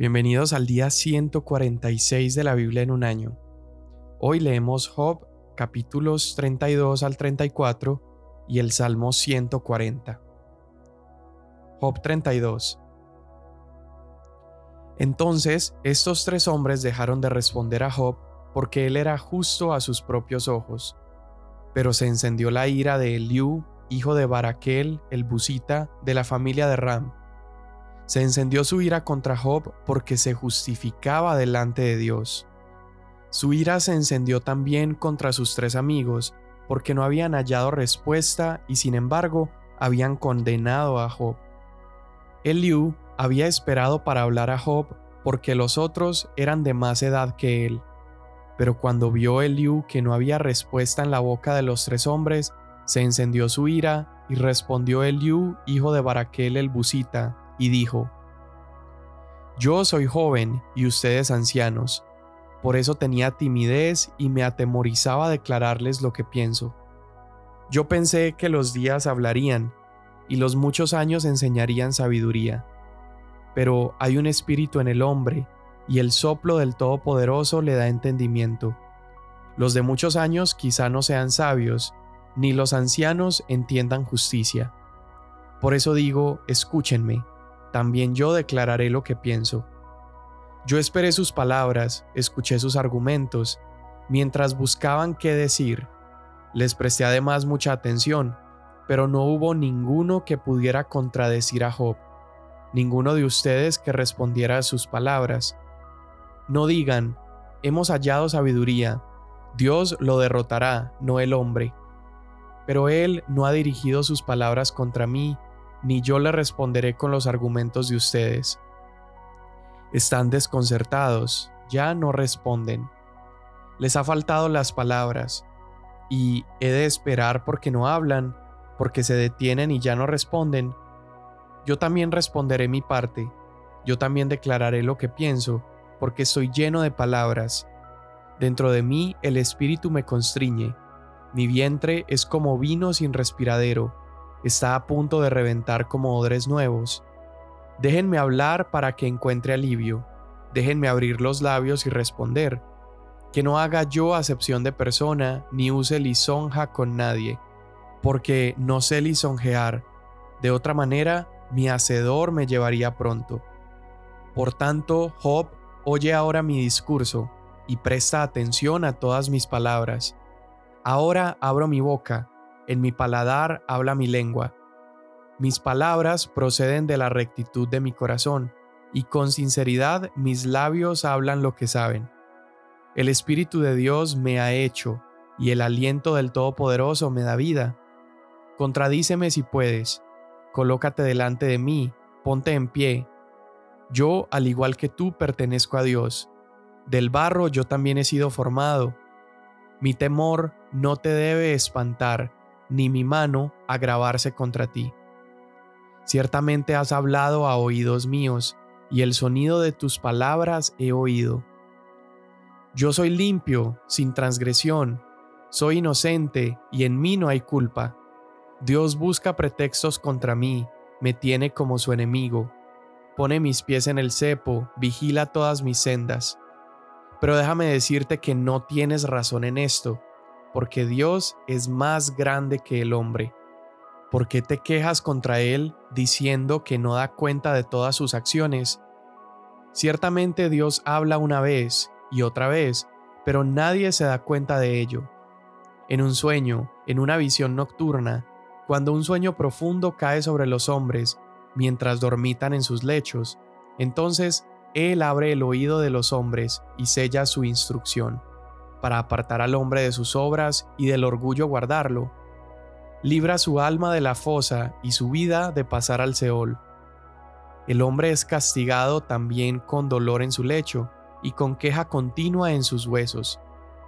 Bienvenidos al día 146 de la Biblia en un año. Hoy leemos Job capítulos 32 al 34 y el Salmo 140. Job 32. Entonces estos tres hombres dejaron de responder a Job porque él era justo a sus propios ojos. Pero se encendió la ira de Eliú, hijo de Baraquel, el busita, de la familia de Ram se encendió su ira contra Job porque se justificaba delante de Dios. Su ira se encendió también contra sus tres amigos porque no habían hallado respuesta y sin embargo habían condenado a Job. Eliú había esperado para hablar a Job porque los otros eran de más edad que él. Pero cuando vio Eliú que no había respuesta en la boca de los tres hombres, se encendió su ira y respondió Eliú, hijo de Baraquel el Busita, y dijo, Yo soy joven y ustedes ancianos, por eso tenía timidez y me atemorizaba declararles lo que pienso. Yo pensé que los días hablarían y los muchos años enseñarían sabiduría. Pero hay un espíritu en el hombre, y el soplo del Todopoderoso le da entendimiento. Los de muchos años quizá no sean sabios, ni los ancianos entiendan justicia. Por eso digo, escúchenme, también yo declararé lo que pienso. Yo esperé sus palabras, escuché sus argumentos, mientras buscaban qué decir. Les presté además mucha atención, pero no hubo ninguno que pudiera contradecir a Job, ninguno de ustedes que respondiera a sus palabras. No digan, hemos hallado sabiduría, Dios lo derrotará, no el hombre. Pero Él no ha dirigido sus palabras contra mí, ni yo le responderé con los argumentos de ustedes. Están desconcertados, ya no responden. Les ha faltado las palabras, y he de esperar porque no hablan, porque se detienen y ya no responden. Yo también responderé mi parte, yo también declararé lo que pienso, porque estoy lleno de palabras. Dentro de mí el espíritu me constriñe, mi vientre es como vino sin respiradero está a punto de reventar como odres nuevos. Déjenme hablar para que encuentre alivio, déjenme abrir los labios y responder, que no haga yo acepción de persona ni use lisonja con nadie, porque no sé lisonjear, de otra manera mi hacedor me llevaría pronto. Por tanto, Job, oye ahora mi discurso y presta atención a todas mis palabras. Ahora abro mi boca en mi paladar habla mi lengua. Mis palabras proceden de la rectitud de mi corazón, y con sinceridad mis labios hablan lo que saben. El Espíritu de Dios me ha hecho, y el aliento del Todopoderoso me da vida. Contradíceme si puedes, colócate delante de mí, ponte en pie. Yo, al igual que tú, pertenezco a Dios. Del barro yo también he sido formado. Mi temor no te debe espantar, ni mi mano agravarse contra ti. Ciertamente has hablado a oídos míos, y el sonido de tus palabras he oído. Yo soy limpio, sin transgresión, soy inocente, y en mí no hay culpa. Dios busca pretextos contra mí, me tiene como su enemigo. Pone mis pies en el cepo, vigila todas mis sendas. Pero déjame decirte que no tienes razón en esto porque Dios es más grande que el hombre. ¿Por qué te quejas contra Él diciendo que no da cuenta de todas sus acciones? Ciertamente Dios habla una vez y otra vez, pero nadie se da cuenta de ello. En un sueño, en una visión nocturna, cuando un sueño profundo cae sobre los hombres mientras dormitan en sus lechos, entonces Él abre el oído de los hombres y sella su instrucción para apartar al hombre de sus obras y del orgullo guardarlo. Libra su alma de la fosa y su vida de pasar al Seol. El hombre es castigado también con dolor en su lecho y con queja continua en sus huesos,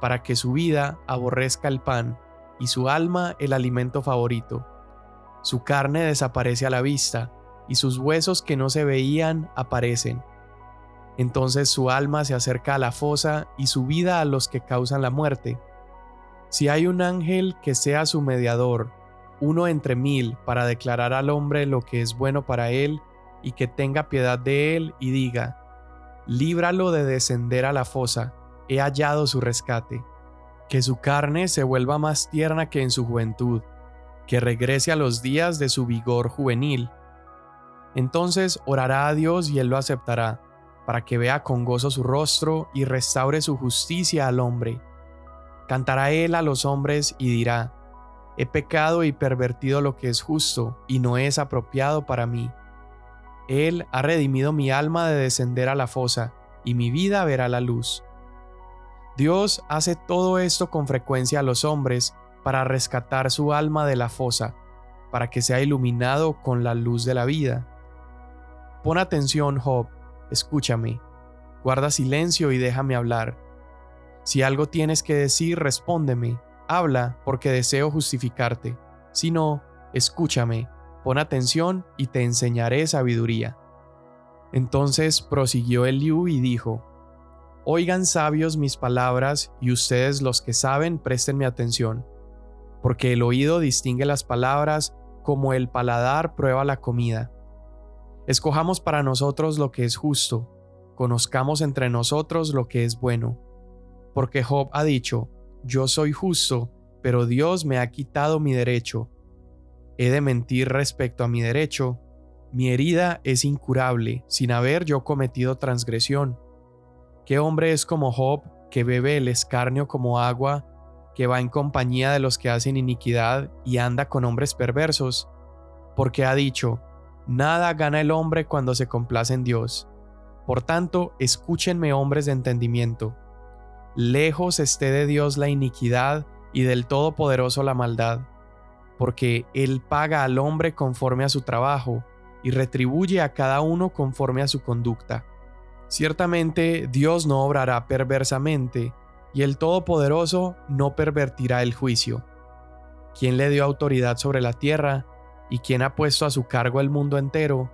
para que su vida aborrezca el pan y su alma el alimento favorito. Su carne desaparece a la vista y sus huesos que no se veían aparecen entonces su alma se acerca a la fosa y su vida a los que causan la muerte. Si hay un ángel que sea su mediador, uno entre mil, para declarar al hombre lo que es bueno para él, y que tenga piedad de él y diga, líbralo de descender a la fosa, he hallado su rescate. Que su carne se vuelva más tierna que en su juventud, que regrese a los días de su vigor juvenil. Entonces orará a Dios y él lo aceptará, para que vea con gozo su rostro y restaure su justicia al hombre. Cantará él a los hombres y dirá, He pecado y pervertido lo que es justo, y no es apropiado para mí. Él ha redimido mi alma de descender a la fosa, y mi vida verá la luz. Dios hace todo esto con frecuencia a los hombres para rescatar su alma de la fosa, para que sea iluminado con la luz de la vida. Pon atención, Job, escúchame, guarda silencio y déjame hablar. Si algo tienes que decir, respóndeme, habla porque deseo justificarte. Si no, escúchame, pon atención y te enseñaré sabiduría. Entonces prosiguió Eliú y dijo, Oigan sabios mis palabras y ustedes los que saben prestenme atención, porque el oído distingue las palabras como el paladar prueba la comida. Escojamos para nosotros lo que es justo, conozcamos entre nosotros lo que es bueno, porque Job ha dicho, yo soy justo, pero Dios me ha quitado mi derecho. He de mentir respecto a mi derecho, mi herida es incurable, sin haber yo cometido transgresión. ¿Qué hombre es como Job, que bebe el escarnio como agua, que va en compañía de los que hacen iniquidad y anda con hombres perversos? Porque ha dicho, nada gana el hombre cuando se complace en Dios. Por tanto, escúchenme hombres de entendimiento. Lejos esté de Dios la iniquidad y del Todopoderoso la maldad, porque Él paga al hombre conforme a su trabajo y retribuye a cada uno conforme a su conducta. Ciertamente Dios no obrará perversamente, y el Todopoderoso no pervertirá el juicio. ¿Quién le dio autoridad sobre la tierra? ¿Y quién ha puesto a su cargo el mundo entero?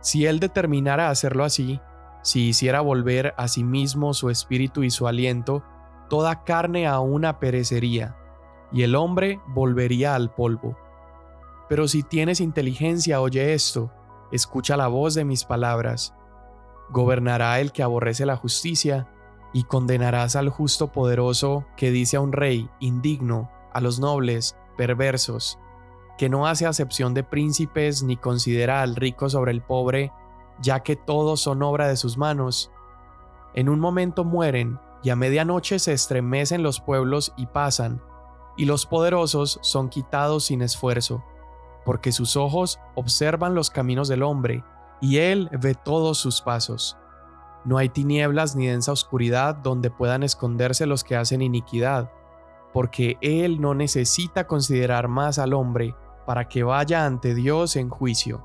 Si Él determinara hacerlo así, si hiciera volver a sí mismo su espíritu y su aliento, toda carne a una perecería, y el hombre volvería al polvo. Pero si tienes inteligencia, oye esto, escucha la voz de mis palabras. Gobernará el que aborrece la justicia, y condenarás al justo poderoso que dice a un rey indigno, a los nobles, perversos, que no hace acepción de príncipes ni considera al rico sobre el pobre, ya que todos son obra de sus manos. En un momento mueren, y a medianoche se estremecen los pueblos y pasan, y los poderosos son quitados sin esfuerzo, porque sus ojos observan los caminos del hombre, y Él ve todos sus pasos. No hay tinieblas ni densa oscuridad donde puedan esconderse los que hacen iniquidad, porque Él no necesita considerar más al hombre para que vaya ante Dios en juicio.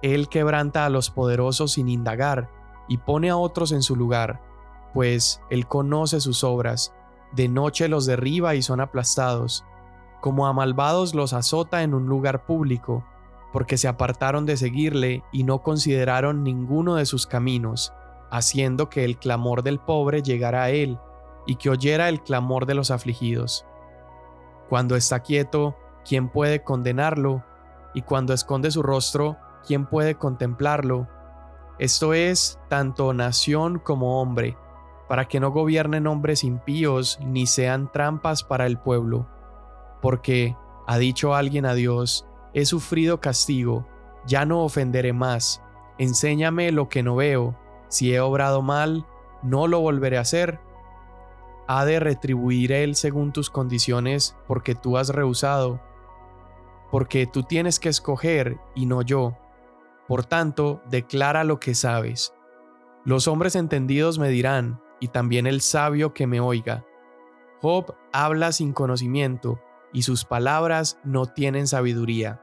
Él quebranta a los poderosos sin indagar y pone a otros en su lugar, pues Él conoce sus obras, de noche los derriba y son aplastados, como a malvados los azota en un lugar público, porque se apartaron de seguirle y no consideraron ninguno de sus caminos, haciendo que el clamor del pobre llegara a él, y que oyera el clamor de los afligidos. Cuando está quieto, ¿quién puede condenarlo? Y cuando esconde su rostro, ¿quién puede contemplarlo? Esto es, tanto nación como hombre, para que no gobiernen hombres impíos ni sean trampas para el pueblo. Porque, ha dicho alguien a Dios, He sufrido castigo, ya no ofenderé más. Enséñame lo que no veo. Si he obrado mal, no lo volveré a hacer. Ha de retribuir él según tus condiciones, porque tú has rehusado. Porque tú tienes que escoger y no yo. Por tanto, declara lo que sabes. Los hombres entendidos me dirán, y también el sabio que me oiga. Job habla sin conocimiento, y sus palabras no tienen sabiduría.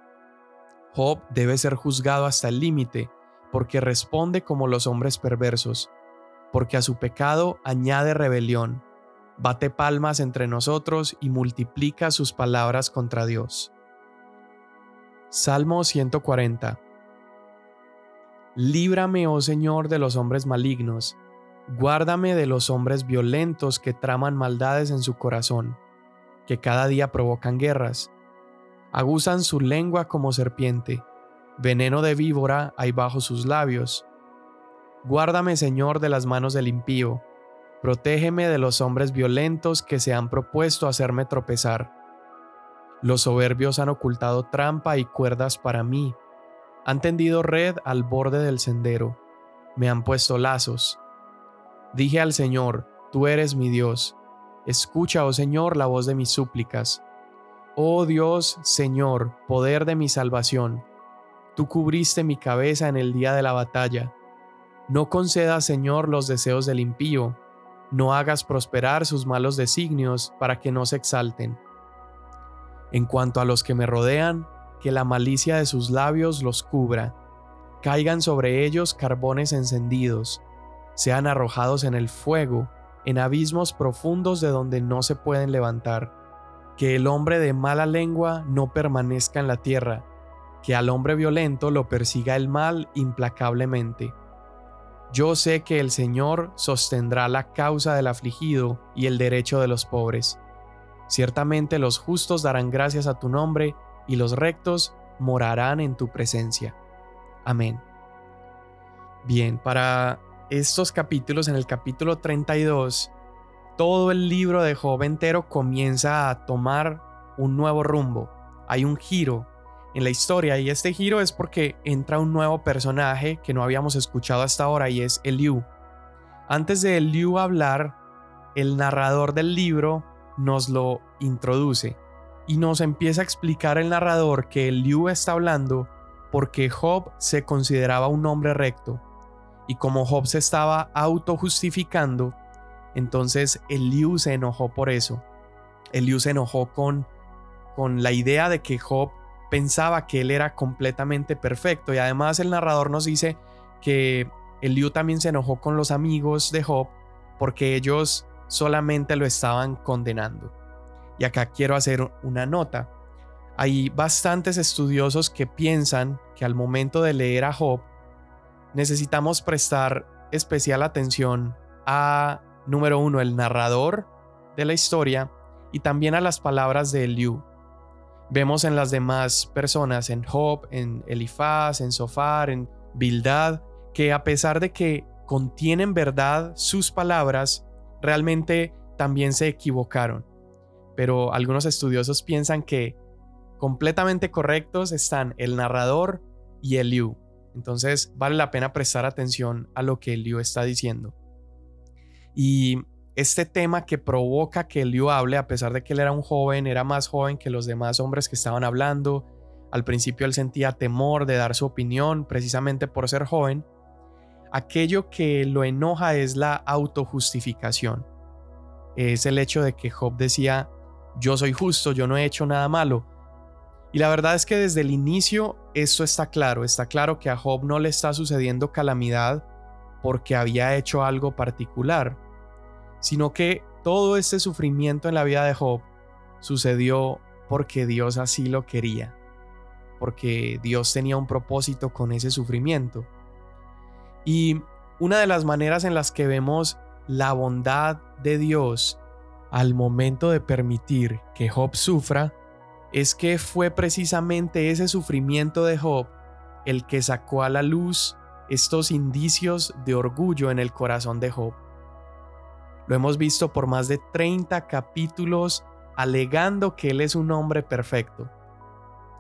Job debe ser juzgado hasta el límite, porque responde como los hombres perversos, porque a su pecado añade rebelión, bate palmas entre nosotros y multiplica sus palabras contra Dios. Salmo 140 Líbrame, oh Señor, de los hombres malignos, guárdame de los hombres violentos que traman maldades en su corazón, que cada día provocan guerras Aguzan su lengua como serpiente, veneno de víbora hay bajo sus labios. Guárdame, Señor, de las manos del impío. Protégeme de los hombres violentos que se han propuesto hacerme tropezar. Los soberbios han ocultado trampa y cuerdas para mí. Han tendido red al borde del sendero. Me han puesto lazos. Dije al Señor, Tú eres mi Dios. Escucha, oh Señor, la voz de mis súplicas. Oh Dios, Señor, poder de mi salvación. Tú cubriste mi cabeza en el día de la batalla. No concedas, Señor, los deseos del impío. No hagas prosperar sus malos designios para que no se exalten. En cuanto a los que me rodean, que la malicia de sus labios los cubra. Caigan sobre ellos carbones encendidos, sean arrojados en el fuego, en abismos profundos de donde no se pueden levantar. Que el hombre de mala lengua no permanezca en la tierra, que al hombre violento lo persiga el mal implacablemente. Yo sé que el Señor sostendrá la causa del afligido y el derecho de los pobres. Ciertamente los justos darán gracias a tu nombre y los rectos morarán en tu presencia. Amén. Bien, para estos capítulos, en el capítulo 32, todo el libro de Job entero comienza a tomar un nuevo rumbo. Hay un giro en la historia y este giro es porque entra un nuevo personaje que no habíamos escuchado hasta ahora y es Eliú. Antes de Eliú hablar, el narrador del libro nos lo introduce y nos empieza a explicar el narrador que Eliú está hablando porque Job se consideraba un hombre recto y como Job se estaba autojustificando, entonces Eliú se enojó por eso. Eliú se enojó con, con la idea de que Job pensaba que él era completamente perfecto y además el narrador nos dice que Eliú también se enojó con los amigos de Job porque ellos solamente lo estaban condenando. Y acá quiero hacer una nota. Hay bastantes estudiosos que piensan que al momento de leer a Job necesitamos prestar especial atención a, número uno, el narrador de la historia y también a las palabras de Eliú. Vemos en las demás personas, en Job, en Elifaz, en Sofar, en Bildad, que a pesar de que contienen verdad sus palabras, realmente también se equivocaron. Pero algunos estudiosos piensan que completamente correctos están el narrador y Eliú. Entonces vale la pena prestar atención a lo que Eliú está diciendo. Y este tema que provoca que Eliú hable, a pesar de que él era un joven, era más joven que los demás hombres que estaban hablando. Al principio él sentía temor de dar su opinión precisamente por ser joven. Aquello que lo enoja es la autojustificación. Es el hecho de que Job decía, yo soy justo, yo no he hecho nada malo. Y la verdad es que desde el inicio esto está claro, está claro que a Job no le está sucediendo calamidad porque había hecho algo particular sino que todo este sufrimiento en la vida de Job sucedió porque Dios así lo quería, porque Dios tenía un propósito con ese sufrimiento. Y una de las maneras en las que vemos la bondad de Dios al momento de permitir que Job sufra es que fue precisamente ese sufrimiento de Job el que sacó a la luz estos indicios de orgullo en el corazón de Job. Lo hemos visto por más de 30 capítulos alegando que él es un hombre perfecto.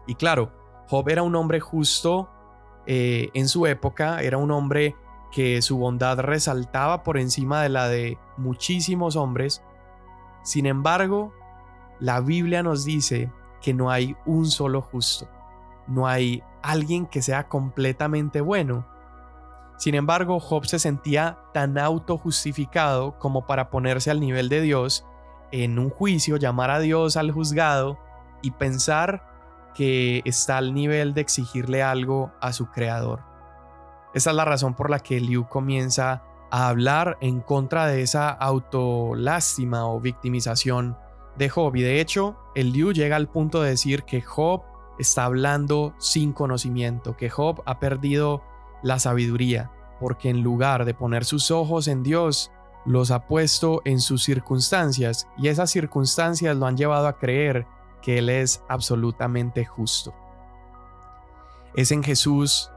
Y claro, Job era un hombre justo eh, en su época, era un hombre que su bondad resaltaba por encima de la de muchísimos hombres. Sin embargo, la Biblia nos dice que no hay un solo justo, no hay alguien que sea completamente bueno. Sin embargo, Job se sentía tan autojustificado como para ponerse al nivel de Dios en un juicio, llamar a Dios al juzgado y pensar que está al nivel de exigirle algo a su creador. Esa es la razón por la que Liu comienza a hablar en contra de esa autolástima o victimización de Job. Y de hecho, el Liu llega al punto de decir que Job está hablando sin conocimiento, que Job ha perdido la sabiduría, porque en lugar de poner sus ojos en Dios, los ha puesto en sus circunstancias y esas circunstancias lo han llevado a creer que Él es absolutamente justo. Es en Jesús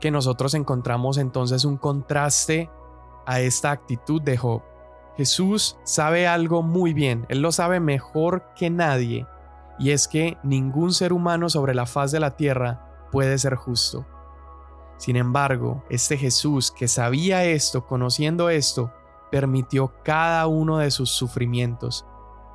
que nosotros encontramos entonces un contraste a esta actitud de Job. Jesús sabe algo muy bien, Él lo sabe mejor que nadie, y es que ningún ser humano sobre la faz de la tierra puede ser justo. Sin embargo, este Jesús que sabía esto, conociendo esto, permitió cada uno de sus sufrimientos,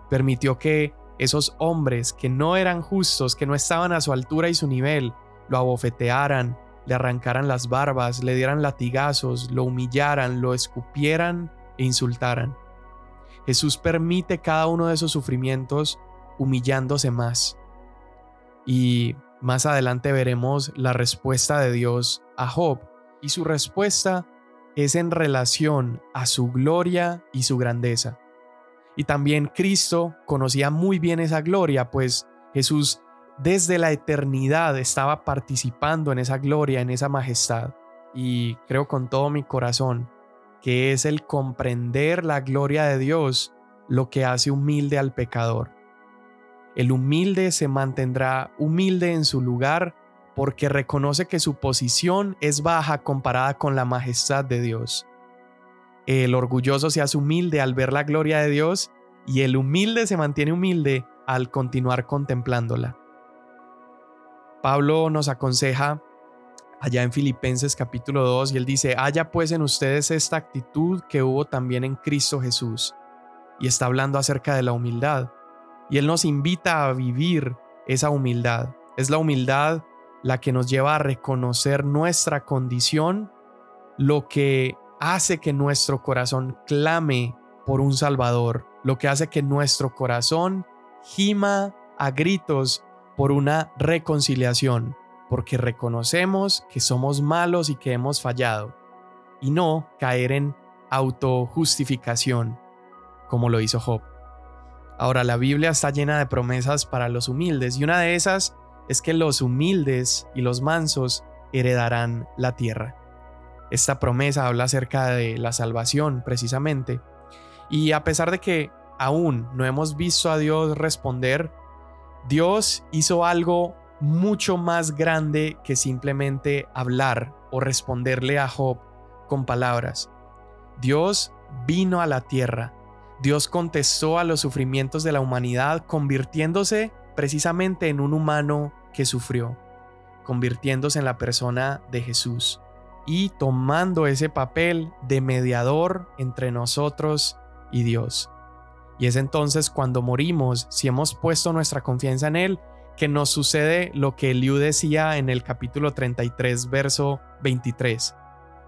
permitió que esos hombres que no eran justos, que no estaban a su altura y su nivel, lo abofetearan, le arrancaran las barbas, le dieran latigazos, lo humillaran, lo escupieran e insultaran. Jesús permite cada uno de esos sufrimientos humillándose más. Y más adelante veremos la respuesta de Dios a Job, y su respuesta es en relación a su gloria y su grandeza. Y también Cristo conocía muy bien esa gloria, pues Jesús desde la eternidad estaba participando en esa gloria, en esa majestad. Y creo con todo mi corazón que es el comprender la gloria de Dios lo que hace humilde al pecador. El humilde se mantendrá humilde en su lugar porque reconoce que su posición es baja comparada con la majestad de Dios. El orgulloso se hace humilde al ver la gloria de Dios y el humilde se mantiene humilde al continuar contemplándola. Pablo nos aconseja allá en Filipenses capítulo 2 y él dice, haya pues en ustedes esta actitud que hubo también en Cristo Jesús. Y está hablando acerca de la humildad. Y él nos invita a vivir esa humildad. Es la humildad la que nos lleva a reconocer nuestra condición, lo que hace que nuestro corazón clame por un Salvador, lo que hace que nuestro corazón gima a gritos por una reconciliación, porque reconocemos que somos malos y que hemos fallado, y no caer en autojustificación, como lo hizo Job. Ahora, la Biblia está llena de promesas para los humildes, y una de esas es que los humildes y los mansos heredarán la tierra. Esta promesa habla acerca de la salvación, precisamente, y a pesar de que aún no hemos visto a Dios responder, Dios hizo algo mucho más grande que simplemente hablar o responderle a Job con palabras. Dios vino a la tierra. Dios contestó a los sufrimientos de la humanidad convirtiéndose precisamente en un humano que sufrió, convirtiéndose en la persona de Jesús y tomando ese papel de mediador entre nosotros y Dios. Y es entonces cuando morimos, si hemos puesto nuestra confianza en Él, que nos sucede lo que Eliú decía en el capítulo 33, verso 23.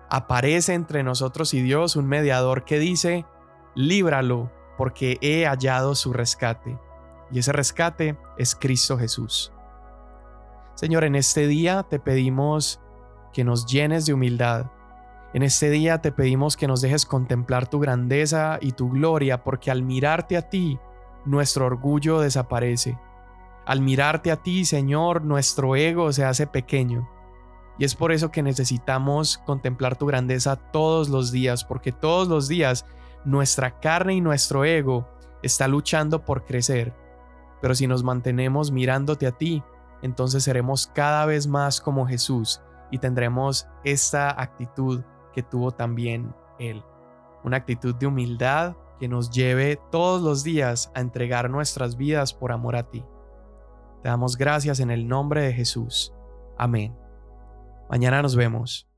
Aparece entre nosotros y Dios un mediador que dice, líbralo, porque he hallado su rescate. Y ese rescate es Cristo Jesús. Señor, en este día te pedimos que nos llenes de humildad. En este día te pedimos que nos dejes contemplar tu grandeza y tu gloria, porque al mirarte a ti, nuestro orgullo desaparece. Al mirarte a ti, Señor, nuestro ego se hace pequeño. Y es por eso que necesitamos contemplar tu grandeza todos los días, porque todos los días nuestra carne y nuestro ego está luchando por crecer. Pero si nos mantenemos mirándote a ti, entonces seremos cada vez más como Jesús y tendremos esta actitud que tuvo también Él. Una actitud de humildad que nos lleve todos los días a entregar nuestras vidas por amor a ti. Te damos gracias en el nombre de Jesús. Amén. Mañana nos vemos.